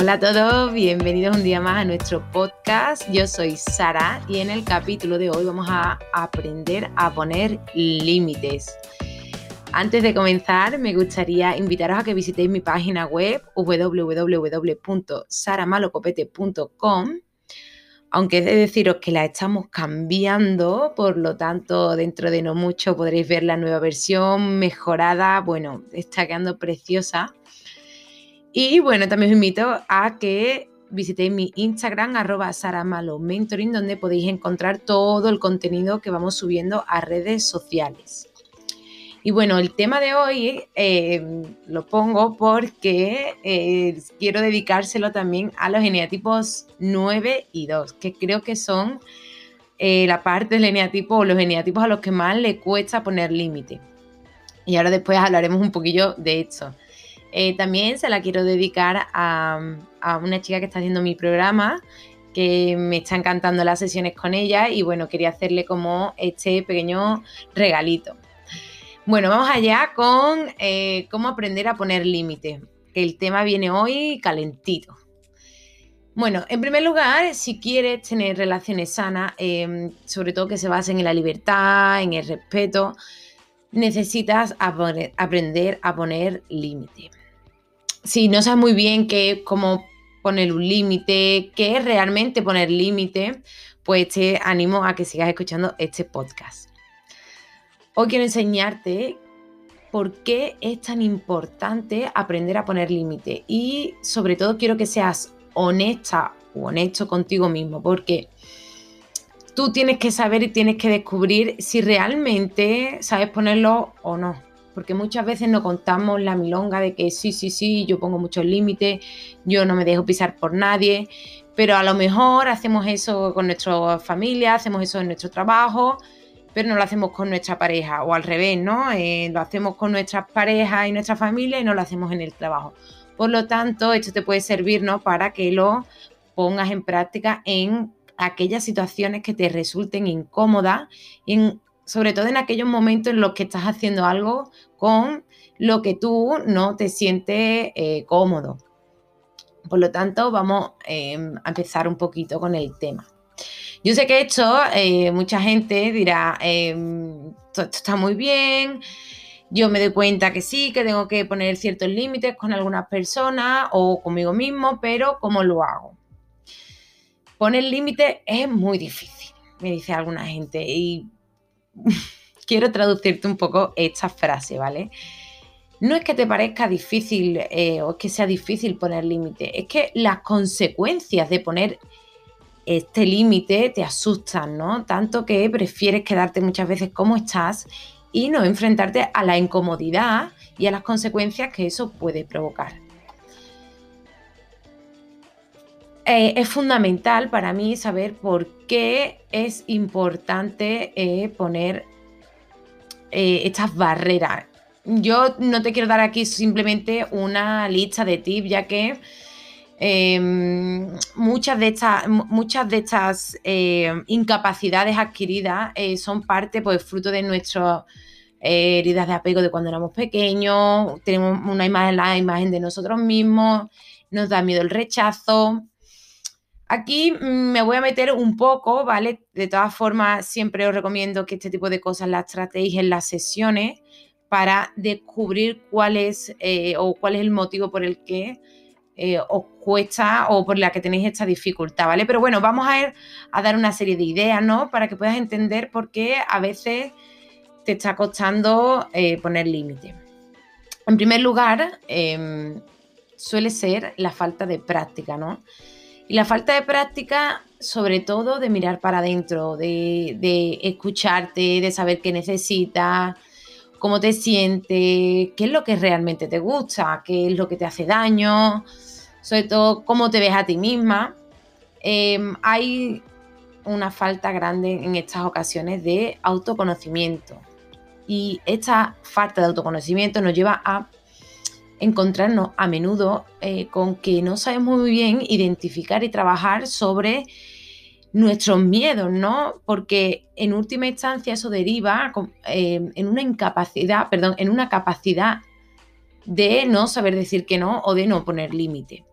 Hola a todos, bienvenidos un día más a nuestro podcast. Yo soy Sara y en el capítulo de hoy vamos a aprender a poner límites. Antes de comenzar, me gustaría invitaros a que visitéis mi página web www.saramalocopete.com aunque he de deciros que la estamos cambiando, por lo tanto, dentro de no mucho podréis ver la nueva versión mejorada. Bueno, está quedando preciosa. Y bueno, también os invito a que visitéis mi Instagram, arroba Mentoring, donde podéis encontrar todo el contenido que vamos subiendo a redes sociales. Y bueno, el tema de hoy eh, lo pongo porque eh, quiero dedicárselo también a los eneatipos 9 y 2, que creo que son eh, la parte del eneatipo o los eneatipos a los que más le cuesta poner límite. Y ahora después hablaremos un poquillo de esto. También se la quiero dedicar a, una chica que está haciendo mi programa, que me está encantando las sesiones con ella y bueno, quería hacerle como este pequeño regalito. Bueno, vamos allá con eh, cómo aprender a poner límites, que el tema viene hoy calentito. Bueno, en primer lugar, si quieres tener relaciones sanas, em, sobre todo que se basen en la libertad, en el respeto, necesitas aprender a poner límites. Si no sabes muy bien qué cómo poner un límite, qué es realmente poner límite, pues te animo a que sigas escuchando este podcast. Hoy quiero enseñarte por qué es tan importante aprender a poner límite y sobre todo quiero que seas honesta o honesto contigo mismo porque tú tienes que saber y tienes que descubrir si realmente sabes ponerlo o no. Porque muchas veces no contamos la milonga de que sí, sí, sí, yo pongo muchos límites, yo no me dejo pisar por nadie, pero a lo mejor hacemos eso con nuestra familia, hacemos eso en nuestro trabajo, pero no lo hacemos con nuestra pareja o al revés, ¿no? Eh, lo hacemos con nuestras parejas y nuestra familia y no lo hacemos en el trabajo. Por lo tanto, esto te puede servir, ¿no? Para que lo pongas en práctica en aquellas situaciones que te resulten incómodas, en, sobre todo en aquellos momentos en los que estás haciendo algo con lo que tú no te sientes eh, cómodo. Por lo tanto, vamos em, a empezar un poquito con el tema. Yo sé que esto, eh, mucha gente dirá, em, esto, está muy bien, yo me doy cuenta que sí, que tengo que poner ciertos límites con algunas personas o conmigo mismo, pero ¿cómo lo hago? Poner límites es muy difícil, me dice alguna gente, y quiero traducirte un poco esta frase, ¿vale? No es que te parezca difícil eh, o es que sea difícil poner límites, es que las consecuencias de poner este límite te asusta, ¿no? Tanto que prefieres quedarte muchas veces como estás y no enfrentarte a la incomodidad y a las consecuencias que eso puede provocar. Eh, es fundamental para mí saber por qué es importante eh, poner eh, estas barreras. Yo no te quiero dar aquí simplemente una lista de tips, ya que Em, muchas de estas, muchas de estas incapacidades adquiridas son parte, pues, fruto de nuestras heridas de apego de cuando éramos pequeños, tenemos una imagen, la imagen de nosotros mismos, nos da miedo el rechazo. Aquí me voy a meter un poco, ¿vale? De todas formas, siempre os recomiendo que este tipo de cosas las tratéis en las sesiones para descubrir cuál es eh, o cuál es el motivo por el que eh, os cuesta o por la que tenéis esta dificultad, ¿vale? Pero bueno, vamos a, ir a dar una serie de ideas, ¿no? Para que puedas entender por qué a veces te está costando eh, poner límite. En primer lugar, em, suele ser la falta de práctica, ¿no? Y la falta de práctica, sobre todo de mirar para adentro, de, escucharte, de saber qué necesitas, cómo te sientes, qué es lo que realmente te gusta, qué es lo que te hace daño, sobre todo cómo te ves a ti misma. Em, hay una falta grande en estas ocasiones de autoconocimiento. Y esta falta de autoconocimiento nos lleva a encontrarnos a menudo eh, con que no sabemos muy bien identificar y trabajar sobre nuestros miedos, ¿no? Porque en última instancia eso deriva em, en una incapacidad, perdón, en una capacidad de no saber decir que no o de no poner límite.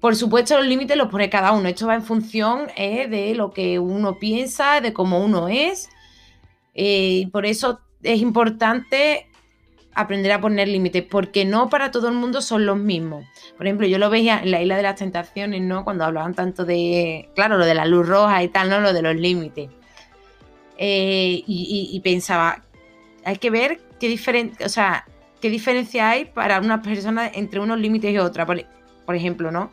Por supuesto, los límites los pone cada uno. Esto va en función eh, de lo que uno piensa, de cómo uno es. Eh, y por eso es importante aprender a poner límites, porque no para todo el mundo son los mismos. Por ejemplo, yo lo veía en la isla de las tentaciones, ¿no? Cuando hablaban tanto de, claro, lo de la luz roja y tal, ¿no? Lo de los límites. Eh, y, pensaba, hay que ver qué diferencia, o sea, qué diferencia hay para una persona entre unos límites y otra. Por, ejemplo, ¿no?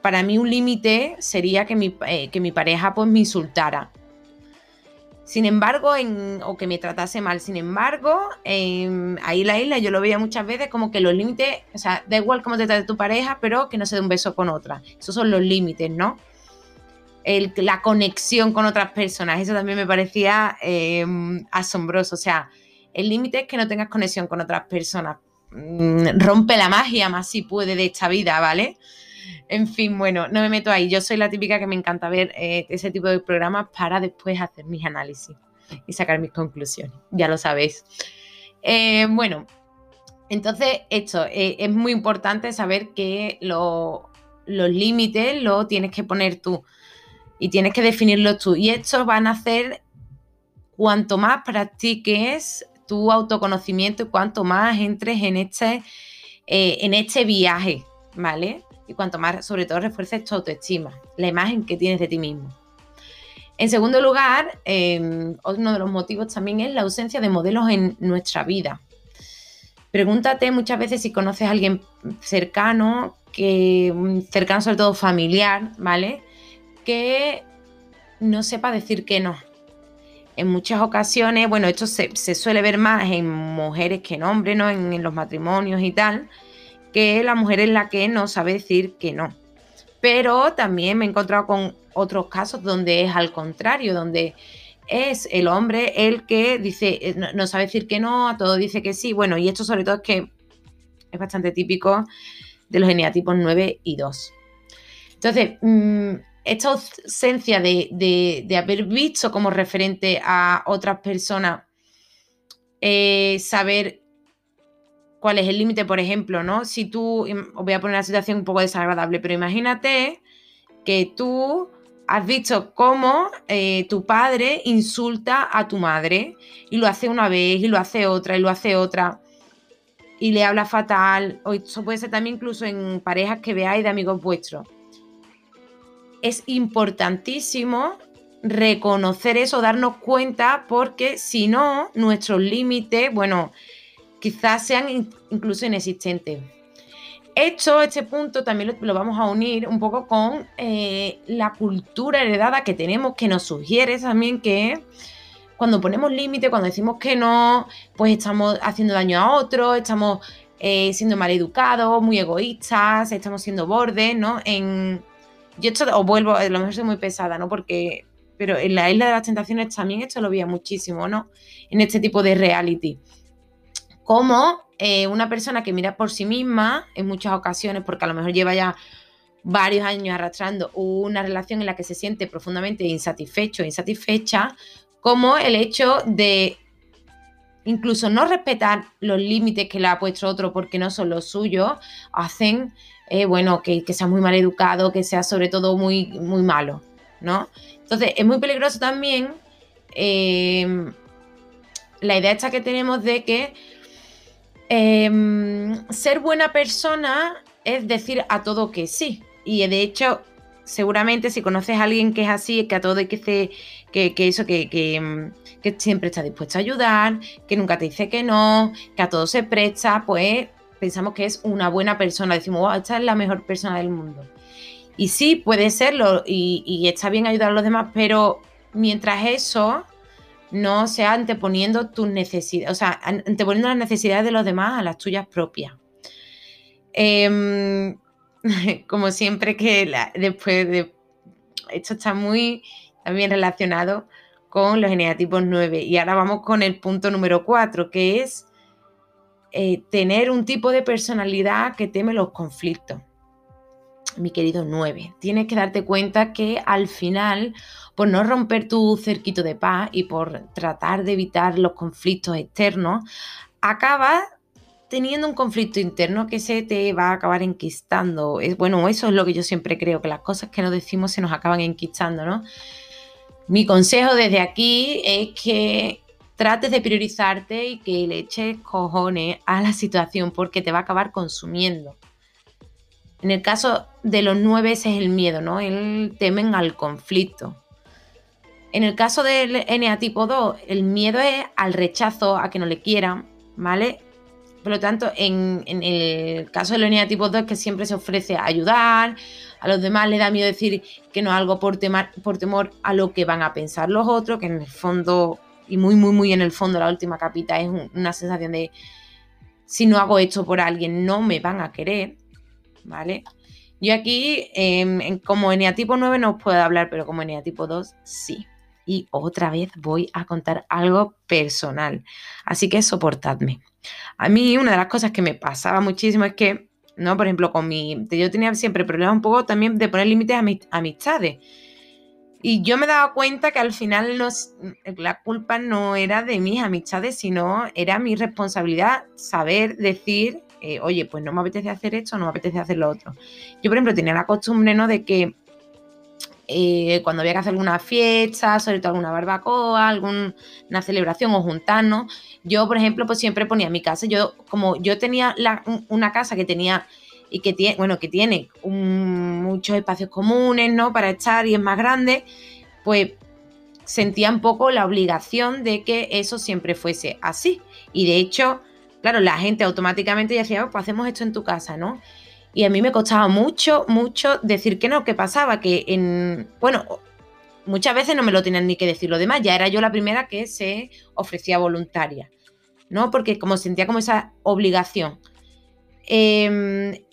Para mí un límite sería que mi, eh, que mi pareja pues me insultara sin embargo, en, o que me tratase mal. Sin embargo, ahí la isla yo lo veía muchas veces como que los límites, o sea, da igual cómo te trate tu pareja, pero que no se dé un beso con otra. Esos son los límites, ¿no? la conexión con otras personas. Eso también me parecía em, asombroso. O sea, el límite es que no tengas conexión con otras personas. Mm, rompe la magia más si puede de esta vida, ¿vale? En fin, bueno, no me meto ahí. Yo soy la típica que me encanta ver eh, ese tipo de programas para después hacer mis análisis y sacar mis conclusiones. Ya lo sabéis. Eh, bueno, entonces esto eh, es muy importante saber que los límites los tienes que poner tú y tienes que definirlos tú. Y estos van a hacer cuanto más practiques tu autoconocimiento y cuanto más entres en este, en este viaje, ¿vale? Y cuanto más, sobre todo, refuerces tu autoestima, la imagen que tienes de ti mismo. En segundo lugar, em, uno de los motivos también es la ausencia de modelos en nuestra vida. Pregúntate muchas veces si conoces a alguien cercano, que, mm, cercano sobre todo familiar, ¿vale? Que no sepa decir que no. En muchas ocasiones, bueno, esto se, suele ver más en mujeres que en hombres, ¿no? en los matrimonios y tal que la mujer es la que no sabe decir que no. Pero también me he encontrado con otros casos donde es al contrario, donde es el hombre el que dice, eh, no, sabe decir que no, a todo dice que sí. Bueno, y esto sobre todo es que es bastante típico de los geneatipos 9 y 2. Entonces, mm, esta ausencia de, haber visto como referente a otras personas, eh, saber cuál es el límite, por ejemplo, ¿no? Si tú, os voy a poner una situación un poco desagradable, pero imagínate que tú has visto cómo eh, tu padre insulta a tu madre y lo hace una vez y lo hace otra y lo hace otra y le habla fatal, o eso puede ser también incluso en parejas que veáis de amigos vuestros. Es importantísimo reconocer eso, darnos cuenta, porque si no, nuestros límites, bueno, quizás sean incluso inexistentes. Esto, este punto también lo, vamos a unir un poco con eh, la cultura heredada que tenemos, que nos sugiere también que cuando ponemos límite, cuando decimos que no, pues estamos haciendo daño a otros, estamos eh, siendo mal educados, muy egoístas, estamos siendo bordes, ¿no? En, yo esto os vuelvo, a lo mejor soy muy pesada, ¿no? Porque, pero en la isla de las tentaciones también esto lo veía muchísimo, ¿no? En este tipo de reality como eh, una persona que mira por sí misma en muchas ocasiones, porque a lo mejor lleva ya varios años arrastrando una relación en la que se siente profundamente insatisfecho, insatisfecha, como el hecho de incluso no respetar los límites que le ha puesto otro porque no son los suyos, hacen, eh, bueno, que, sea muy mal educado, que sea sobre todo muy, muy malo, ¿no? Entonces, es muy peligroso también eh, la idea esta que tenemos de que Em, ser buena persona es decir a todo que sí. Y de hecho, seguramente si conoces a alguien que es así, que a todo que, que, que eso, que, que, siempre está dispuesto a ayudar, que nunca te dice que no, que a todo se presta, pues pensamos que es una buena persona. Decimos, wow, esta es la mejor persona del mundo. Y sí, puede serlo y, y está bien ayudar a los demás, pero mientras eso no sea anteponiendo tus necesidades, o sea, anteponiendo las necesidades de los demás a las tuyas propias. Em, como siempre que después de... Esto está muy también relacionado con los geneatipos 9. Y ahora vamos con el punto número 4, que es eh, tener un tipo de personalidad que teme los conflictos mi querido 9. Tienes que darte cuenta que al final, por no romper tu cerquito de paz y por tratar de evitar los conflictos externos, acabas teniendo un conflicto interno que se te va a acabar enquistando. Es, bueno, eso es lo que yo siempre creo, que las cosas que nos decimos se nos acaban enquistando, ¿no? Mi consejo desde aquí es que trates de priorizarte y que le eches cojones a la situación porque te va a acabar consumiendo. En el caso de los nueve ese es el miedo, ¿no? El temen al conflicto. En el caso del NA tipo 2, el miedo es al rechazo, a que no le quieran, ¿vale? Por lo tanto, en, el caso del NA tipo 2 es que siempre se ofrece a ayudar, a los demás le da miedo decir que no es algo por, por temor a lo que van a pensar los otros, que en el fondo, y muy, muy, muy en el fondo, la última capita es una sensación de si no hago esto por alguien, no me van a querer, ¿vale? Yo aquí, em, como tipo 9 no os puedo hablar, pero como tipo 2 sí y otra vez voy a contar algo personal. Así que soportadme. A mí una de las cosas que me pasaba muchísimo es que, ¿no? Por ejemplo, con mi... Yo tenía siempre problemas un poco también de poner límites a mis amistades. Y yo me daba cuenta que al final la culpa no era de mis amistades, sino era mi responsabilidad saber decir, eh, oye, pues no me apetece hacer esto, no me apetece hacer lo otro. Yo, por ejemplo, tenía la costumbre, ¿no? De que eh, cuando había que hacer alguna fiesta, sobre todo alguna barbacoa, alguna celebración o juntarnos, yo, por ejemplo, pues siempre ponía mi casa. Yo, como yo tenía una casa que tenía y que tiene, bueno, que tiene muchos espacios comunes, ¿no? Para estar y es más grande, pues sentía un poco la obligación de que eso siempre fuese así. Y de hecho, claro, la gente automáticamente decía, oh, pues hacemos esto en tu casa, ¿no? Y a mí me costaba mucho, mucho decir que no, que pasaba, que en, bueno, muchas veces no me lo tenían ni que decir lo demás, ya era yo la primera que se ofrecía voluntaria, ¿no? Porque como sentía como esa obligación. Eh,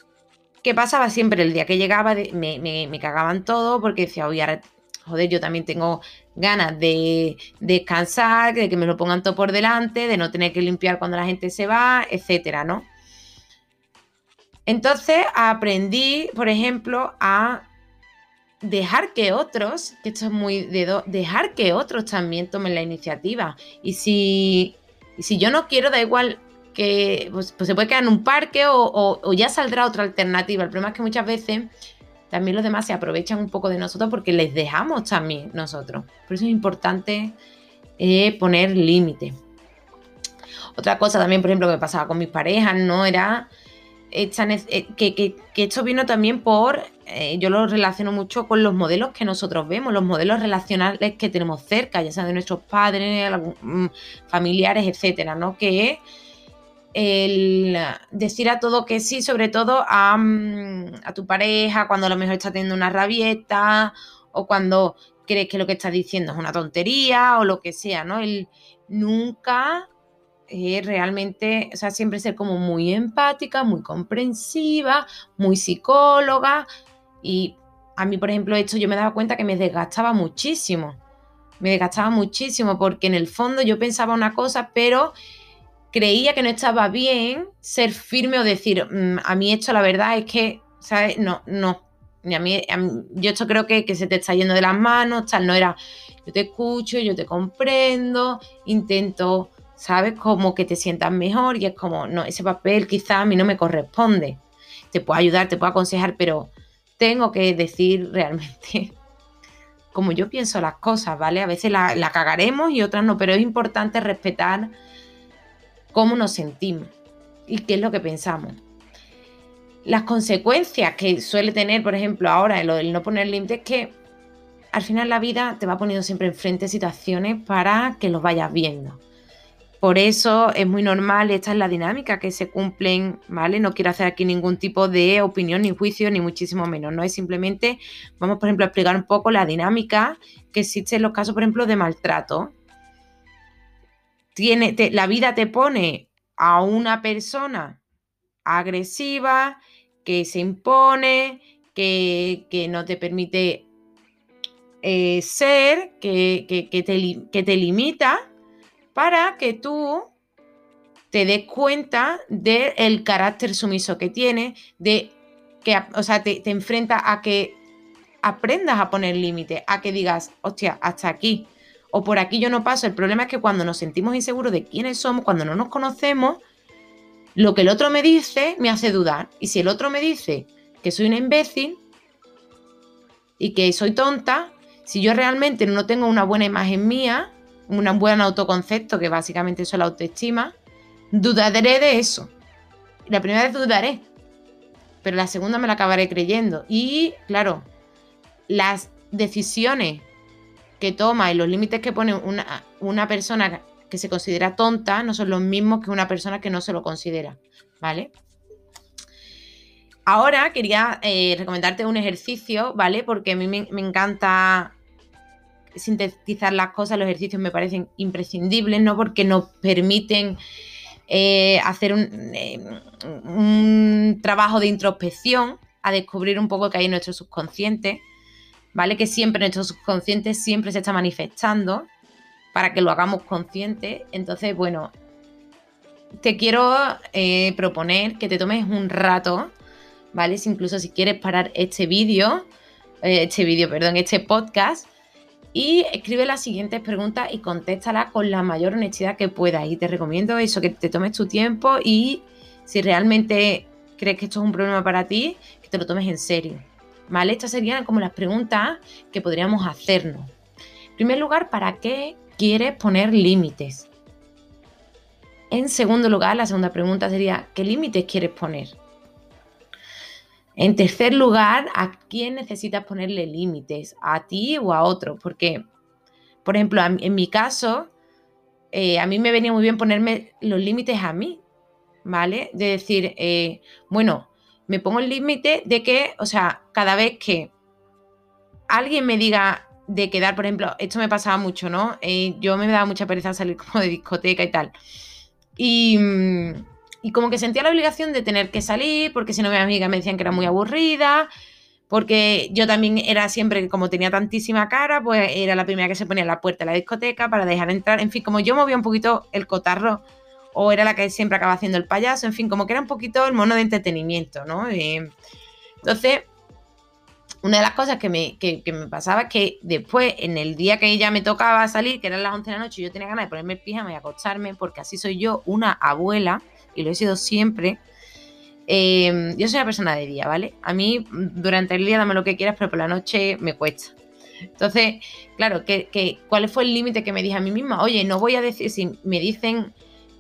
¿Qué pasaba siempre? El día que llegaba me, me, cagaban todo porque decía, oye, joder, yo también tengo ganas de, de, descansar, de que me lo pongan todo por delante, de no tener que limpiar cuando la gente se va, etcétera, ¿no? Entonces aprendí, por ejemplo, a dejar que otros, que esto es muy de dejar que otros también tomen la iniciativa. Y si, si yo no quiero, da igual que pues, pues se puede quedar en un parque o, ya saldrá otra alternativa. El problema es que muchas veces también los demás se aprovechan un poco de nosotros porque les dejamos también nosotros. Por eso es importante eh, poner límite. Otra cosa también, por ejemplo, que pasaba con mis parejas, ¿no? Era eh, que, esto vino también por, eh, yo lo relaciono mucho con los modelos que nosotros vemos, los modelos relacionales que tenemos cerca, ya sea de nuestros padres, mm, familiares, etcétera, ¿no? Que el decir a todo que sí, sobre todo a, mm, a tu pareja, cuando a lo mejor está teniendo una rabieta o cuando crees que lo que estás diciendo es una tontería o lo que sea, ¿no? El nunca es realmente, o sea, siempre ser como muy empática, muy comprensiva, muy psicóloga. Y a mí, por ejemplo, esto yo me daba cuenta que me desgastaba muchísimo. Me desgastaba muchísimo porque en el fondo yo pensaba una cosa, pero creía que no estaba bien ser firme o decir, mm, a mí esto la verdad es que, ¿sabes? No, no. a mí, yo esto creo que, que, se te está yendo de las manos, tal, no era, yo te escucho, yo te comprendo, intento ¿sabes? Como que te sientas mejor y es como, no, ese papel quizá a mí no me corresponde. Te puedo ayudar, te puedo aconsejar, pero tengo que decir realmente como yo pienso las cosas, ¿vale? A veces la, la cagaremos y otras no, pero es importante respetar cómo nos sentimos y qué es lo que pensamos. Las consecuencias que suele tener, por ejemplo, ahora el, no poner límites es que al final la vida te va poniendo siempre enfrente situaciones para que los vayas viendo. Por eso es muy normal, esta es la dinámica que se cumplen, ¿vale? No quiero hacer aquí ningún tipo de opinión ni juicio, ni muchísimo menos, ¿no? Es simplemente, vamos, por ejemplo, a explicar un poco la dinámica que existe en los casos, por ejemplo, de maltrato. La vida te pone a una persona agresiva, que se impone, que, no te permite eh, ser, que, te, que te limita, para que tú te des cuenta del carácter sumiso que tiene, de que, o sea, te, te enfrenta a que aprendas a poner límites, a que digas, hostia, hasta aquí, o por aquí yo no paso. El problema es que cuando nos sentimos inseguros de quiénes somos, cuando no nos conocemos, lo que el otro me dice me hace dudar. Y si el otro me dice que soy una imbécil y que soy tonta, si yo realmente no tengo una buena imagen mía, un buen autoconcepto, que básicamente eso es la autoestima, dudaré de eso. La primera vez dudaré, pero la segunda me la acabaré creyendo. Y claro, las decisiones que toma y los límites que pone una, una persona que se considera tonta no son los mismos que una persona que no se lo considera, ¿vale? Ahora quería eh, recomendarte un ejercicio, ¿vale? Porque a mí me, encanta sintetizar las cosas, los ejercicios me parecen imprescindibles, ¿no? Porque nos permiten eh, hacer un, eh, un, trabajo de introspección, a descubrir un poco que hay en nuestro subconsciente, ¿vale? Que siempre nuestro subconsciente siempre se está manifestando para que lo hagamos consciente. Entonces, bueno, te quiero eh, proponer que te tomes un rato, ¿vale? incluso si quieres parar este vídeo, eh, este vídeo, perdón, este podcast, y escribe las siguientes preguntas y contéstalas con la mayor honestidad que puedas. Y te recomiendo eso, que te tomes tu tiempo y si realmente crees que esto es un problema para ti, que te lo tomes en serio. ¿Vale? Estas serían como las preguntas que podríamos hacernos. En primer lugar, ¿para qué quieres poner límites? En segundo lugar, la segunda pregunta sería, ¿qué límites quieres poner? En tercer lugar, ¿a quién necesitas ponerle límites? ¿A ti o a otro? Porque, por ejemplo, en mi caso, eh, a mí me venía muy bien ponerme los límites a mí, ¿vale? De decir, eh, bueno, me pongo el límite de que, o sea, cada vez que alguien me diga de quedar, por ejemplo, esto me pasaba mucho, ¿no? Eh, yo me daba mucha pereza salir como de discoteca y tal. Y, mm, y, como que sentía la obligación de tener que salir, porque si no mis amigas me decían que era muy aburrida, porque yo también era siempre, como tenía tantísima cara, pues era la primera que se ponía en la puerta de la discoteca para dejar entrar. En fin, como yo movía un poquito el cotarro, o era la que siempre acaba haciendo el payaso, en fin, como que era un poquito el mono de entretenimiento, ¿no? entonces, una de las cosas que me, me, pasaba es que después, en el día que ella me tocaba salir, que eran las 11 de la noche, yo tenía ganas de ponerme el pijama y acostarme, porque así soy yo, una abuela, y lo he sido siempre. Em, yo soy una persona de día, ¿vale? A mí, durante el día, dame lo que quieras, pero por la noche me cuesta. Entonces, claro, que, ¿cuál fue el límite que me dije a mí misma? Oye, no voy a decir, si me dicen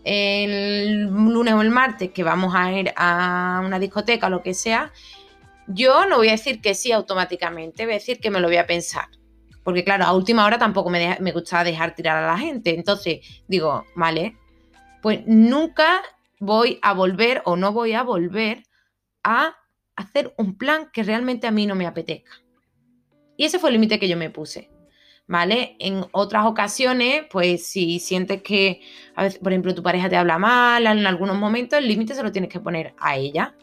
el lunes o el martes que vamos a ir a una discoteca o lo que sea, yo no voy a decir que sí automáticamente, voy a decir que me lo voy a pensar. Porque claro, a última hora tampoco me, gustaba dejar tirar a la gente. Entonces digo, vale, pues nunca voy a volver o no voy a volver a hacer un plan que realmente a mí no me apetezca. Y ese fue el límite que yo me puse. ¿Vale? En otras ocasiones, pues si sientes que, a veces, por ejemplo, tu pareja te habla mal en algunos momentos, el límite se lo tienes que poner a ella.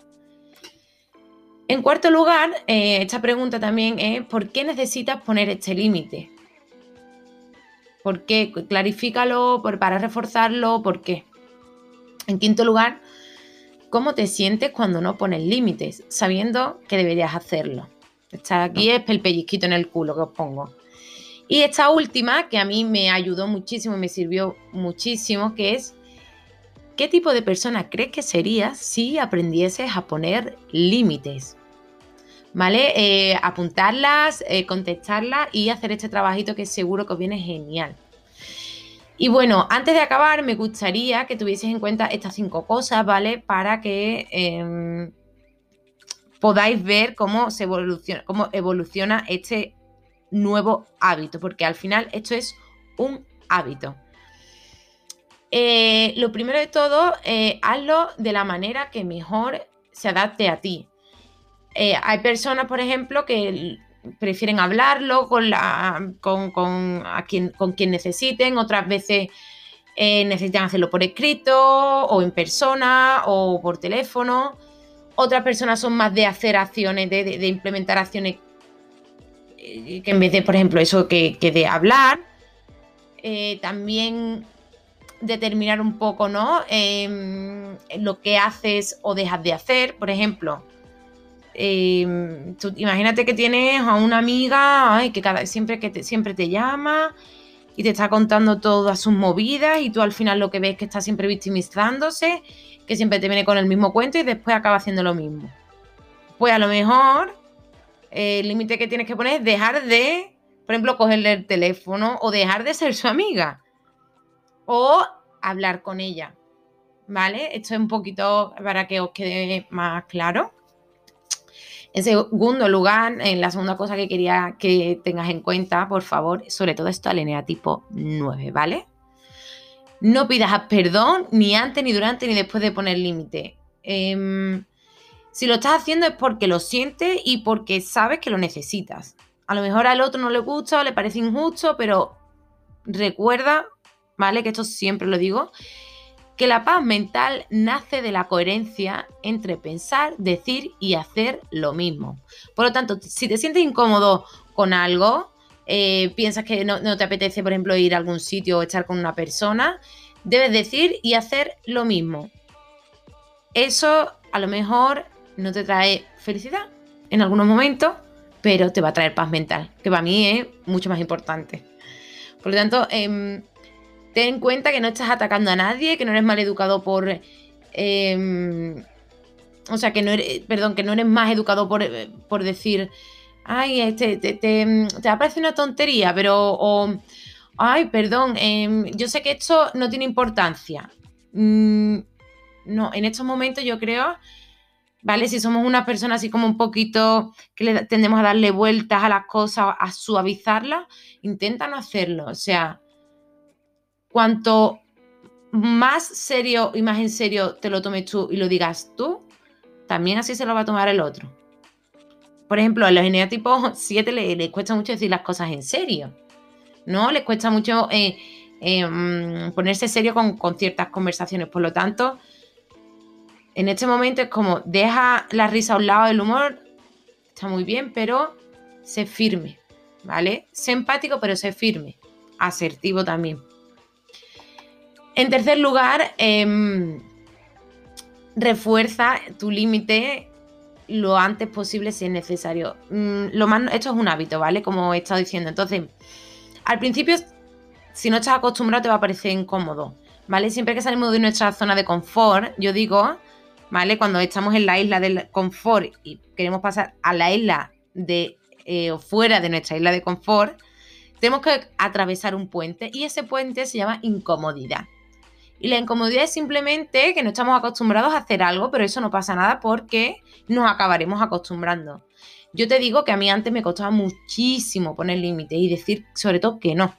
En cuarto lugar, eh, esta pregunta también es, ¿por qué necesitas poner este límite? ¿Por qué? Clarifícalo para reforzarlo, ¿por qué? En quinto lugar, ¿cómo te sientes cuando no pones límites, sabiendo que deberías hacerlo? Esta aquí es el pellizquito en el culo que os pongo. Y esta última, que a mí me ayudó muchísimo, me sirvió muchísimo, que es ¿Qué tipo de persona crees que serías si aprendieses a poner límites? ¿Vale? Eh, apuntarlas, eh, contestarlas y hacer este trabajito que seguro que os viene genial. Y bueno, antes de acabar, me gustaría que tuvieses en cuenta estas cinco cosas, ¿vale? Para que em, podáis ver cómo, se evoluciona, cómo evoluciona este nuevo hábito, porque al final esto es un hábito. Eh, lo primero de todo, eh, hazlo de la manera que mejor se adapte a ti. Eh, hay personas, por ejemplo, que prefieren hablarlo con, la, con, quien, con quien necesiten, otras veces necesitan hacerlo por escrito o en persona o por teléfono. Otras personas son más de hacer acciones, de, implementar acciones que en vez de, por ejemplo, eso que, que de hablar. también determinar un poco, ¿no? Em, lo que haces o dejas de hacer. Por ejemplo, em, imagínate que tienes a una amiga que cada, siempre, que te, siempre te llama y te está contando todas sus movidas y tú al final lo que ves es que está siempre victimizándose, que siempre te viene con el mismo cuento y después acaba haciendo lo mismo. Pues a lo mejor el límite que tienes que poner es dejar de, por ejemplo, cogerle el teléfono o dejar de ser su amiga o hablar con ella. ¿Vale? Esto es un poquito para que os quede más claro. En segundo lugar, en la segunda cosa que quería que tengas en cuenta, por favor, sobre todo esto alinea tipo 9, ¿vale? No pidas perdón ni antes, ni durante, ni después de poner límite. Em, si lo estás haciendo es porque lo sientes y porque sabes que lo necesitas. A lo mejor al otro no le gusta o le parece injusto, pero recuerda, ¿vale? Que esto siempre lo digo, que la paz mental nace de la coherencia entre pensar, decir y hacer lo mismo. Por lo tanto, si te sientes incómodo con algo, eh, piensas que no, te apetece, por ejemplo, ir a algún sitio o estar con una persona, debes decir y hacer lo mismo. Eso a lo mejor no te trae felicidad en algunos momentos, pero te va a traer paz mental, que para mí es mucho más importante. Por lo tanto, eh, ten en cuenta que no estás atacando a nadie, que no eres mal educado por... Em, o sea, que no eres, perdón, que no eres más educado por, por decir, ay, este, te, te, te, ha parecido una tontería, pero, ay, perdón, em, yo sé que esto no tiene importancia. Mm, no, en estos momentos yo creo, ¿vale? Si somos una persona así como un poquito que tendemos a darle vueltas a las cosas, a suavizarlas, intenta no hacerlo. O sea, cuanto más serio y más en serio te lo tomes tú y lo digas tú, también así se lo va a tomar el otro. Por ejemplo, a los tipo 7 les, cuesta mucho decir las cosas en serio. ¿No? Les cuesta mucho eh, mm, ponerse serio con, con ciertas conversaciones. Por lo tanto, en este momento es como deja la risa a un lado del humor, está muy bien, pero sé firme, ¿vale? Sé empático, pero sé firme. Asertivo también. En tercer lugar, em, refuerza tu límite lo antes posible si es necesario. Mm, lo más, esto es un hábito, ¿vale? Como he estado diciendo. Entonces, al principio, si no estás acostumbrado, te va a parecer incómodo, ¿vale? Siempre que salimos de nuestra zona de confort, yo digo, ¿vale? Cuando estamos en la isla del confort y queremos pasar a la isla de eh, fuera de nuestra isla de confort, tenemos que atravesar un puente y ese puente se llama incomodidad. Y la incomodidad es simplemente que no estamos acostumbrados a hacer algo, pero eso no pasa nada porque nos acabaremos acostumbrando. Yo te digo que a mí antes me costaba muchísimo poner límites y decir sobre todo que no.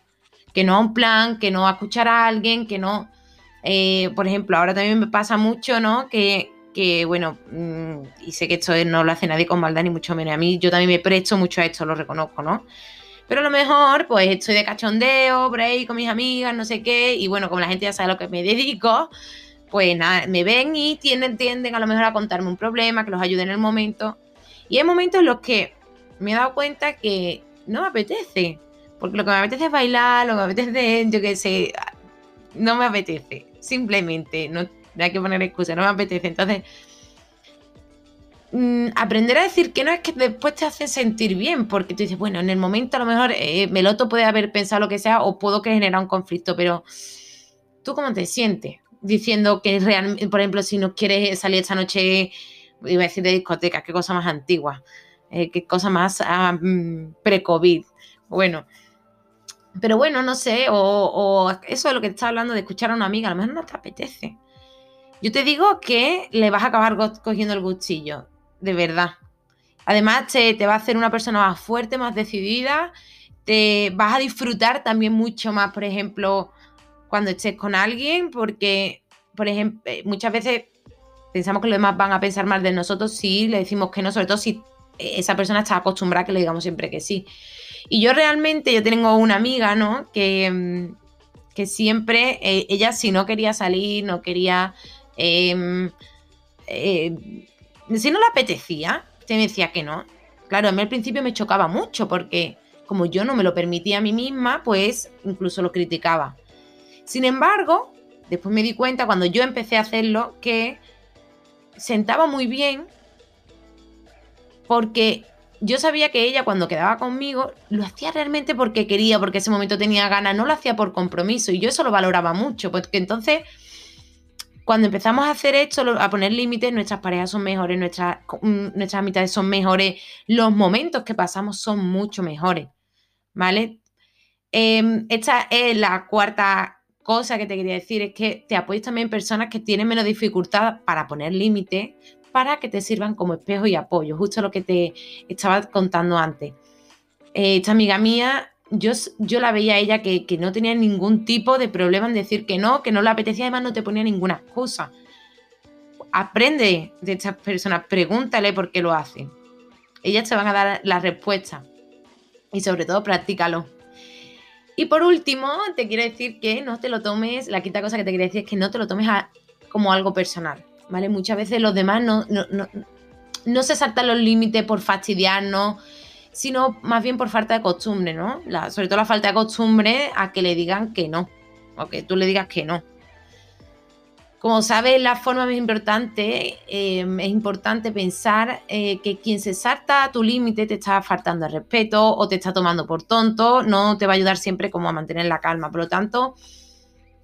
Que no a un plan, que no a escuchar a alguien, que no... Eh, por ejemplo, ahora también me pasa mucho, ¿no? Que, que bueno, mm, y sé que esto no lo hace nadie con maldad, ni mucho menos a mí. Yo también me presto mucho a esto, lo reconozco, ¿no? Pero a lo mejor, pues estoy de cachondeo, break con mis amigas, no sé qué, y bueno, como la gente ya sabe a lo que me dedico, pues nada, me ven y tienden, tienden a lo mejor a contarme un problema, que los ayude en el momento. Y hay momentos en los que me he dado cuenta que no me apetece, porque lo que me apetece es bailar, lo que me apetece es, yo qué sé, no me apetece, simplemente, no, hay que poner excusa, no me apetece. Entonces, Mm, aprender a decir que no es que después te hace sentir bien, porque tú dices, bueno, en el momento a lo mejor eh, Meloto puede haber pensado lo que sea o puedo que genera un conflicto, pero tú cómo te sientes diciendo que realmente, por ejemplo, si no quieres salir esta noche, iba a decir de discoteca, qué cosa más antigua, eh, qué cosa más ah, mm, pre-COVID. Bueno, pero bueno, no sé, o, o, eso es lo que te hablando de escuchar a una amiga, a lo mejor no te apetece. Yo te digo que le vas a acabar cogiendo el gustillo de verdad. Además, te, va a hacer una persona más fuerte, más decidida. Te vas a disfrutar también mucho más, por ejemplo, cuando estés con alguien, porque, por ejemplo, eh, muchas veces pensamos que los demás van a pensar mal de nosotros si le decimos que no, sobre todo si esa persona está acostumbrada a que le digamos siempre que sí. Y yo realmente, yo tengo una amiga, ¿no? Que, mm, que siempre, eh, ella si no quería salir, no quería... Em, eh, si no le apetecía, te me decía que no. Claro, a mí al principio me chocaba mucho porque como yo no me lo permitía a mí misma, pues incluso lo criticaba. Sin embargo, después me di cuenta cuando yo empecé a hacerlo que sentaba muy bien porque yo sabía que ella cuando quedaba conmigo lo hacía realmente porque quería, porque ese momento tenía ganas, no lo hacía por compromiso y yo eso lo valoraba mucho, porque entonces cuando empezamos a hacer esto, a poner límites, nuestras parejas son mejores, nuestras, mm, nuestras amistades son mejores, los momentos que pasamos son mucho mejores, ¿vale? Em, esta es la cuarta cosa que te quería decir, es que te apoyes también personas que tienen menos dificultad para poner límites, para que te sirvan como espejo y apoyo, justo lo que te estaba contando antes. Eh, esta amiga mía yo, yo la veía a ella que, no tenía ningún tipo de problema en decir que no, que no le apetecía, además no te ponía ninguna excusa. Aprende de estas personas, pregúntale por qué lo hacen. Ellas te van a dar la respuesta. Y sobre todo, practícalo. Y por último, te quiero decir que no te lo tomes, la quinta cosa que te quiero decir es que no te lo tomes como algo personal, ¿vale? Muchas veces los demás no, no, no, no se saltan los límites por fastidiarnos, sino más bien por falta de costumbre, ¿no? sobre todo la falta de costumbre a que le digan que no, o que tú le digas que no. Como sabes, la forma más importante, em, es importante pensar eh, que quien se salta a tu límite te está faltando el respeto o te está tomando por tonto, no te va a ayudar siempre como a mantener la calma. Por lo tanto,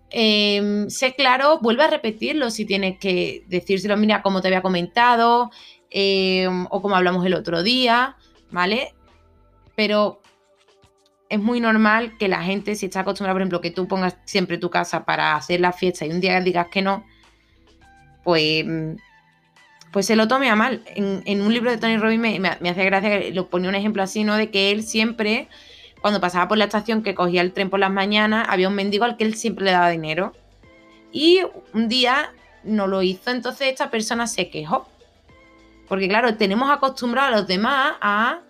em, sé claro, vuelve a repetirlo si tienes que decírselo, mira, como te había comentado, em, o como hablamos el otro día, ¿vale? Pero es muy normal que la gente, si está acostumbrada, por ejemplo, que tú pongas siempre tu casa para hacer la fiesta y un día digas que no, pues, pues se lo tome a mal. En, un libro de Tony Robbins me, me, hacía gracia que lo ponía un ejemplo así, ¿no? De que él siempre, cuando pasaba por la estación que cogía el tren por las mañanas, había un mendigo al que él siempre le daba dinero. Y un día no lo hizo, entonces esta persona se quejó. Porque claro, tenemos acostumbrado a los demás a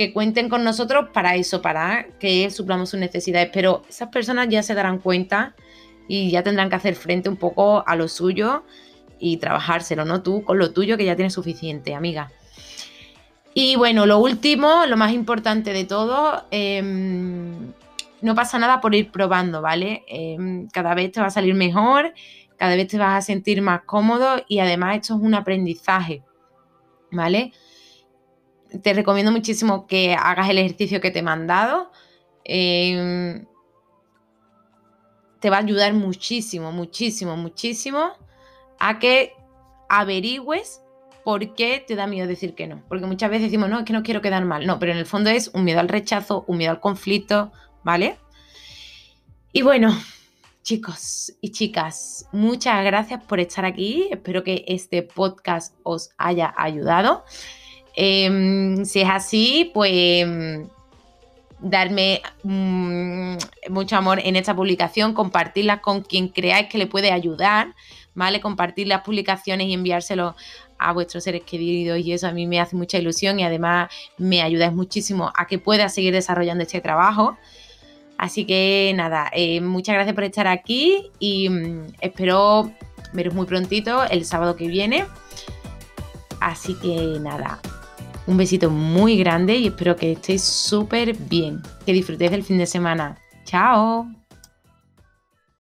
que cuenten con nosotros para eso, para que suplamos sus necesidades. Pero esas personas ya se darán cuenta y ya tendrán que hacer frente un poco a lo suyo y trabajárselo, ¿no? Tú con lo tuyo que ya tienes suficiente, amiga. Y bueno, lo último, lo más importante de todo, em, no pasa nada por ir probando, ¿vale? Em, cada vez te va a salir mejor, cada vez te vas a sentir más cómodo y además esto es un aprendizaje, ¿vale? Te recomiendo muchísimo que hagas el ejercicio que te he mandado. Em, te va a ayudar muchísimo, muchísimo, muchísimo a que averigües por qué te da miedo decir que no. Porque muchas veces decimos, no, es que no quiero quedar mal. No, pero en el fondo es un miedo al rechazo, un miedo al conflicto, ¿vale? Y bueno, chicos y chicas, muchas gracias por estar aquí. Espero que este podcast os haya ayudado. Em, si es así, pues darme mm, mucho amor en esta publicación, compartirla con quien creáis que le puede ayudar, ¿vale? Compartir las publicaciones y enviárselo a vuestros seres queridos y eso a mí me hace mucha ilusión y además me ayuda muchísimo a que pueda seguir desarrollando este trabajo. Así que nada, eh, muchas gracias por estar aquí y mm, espero veros muy prontito el sábado que viene. Así que nada, un besito muy grande y espero que estéis súper bien. Que disfrutéis del fin de semana. Chao.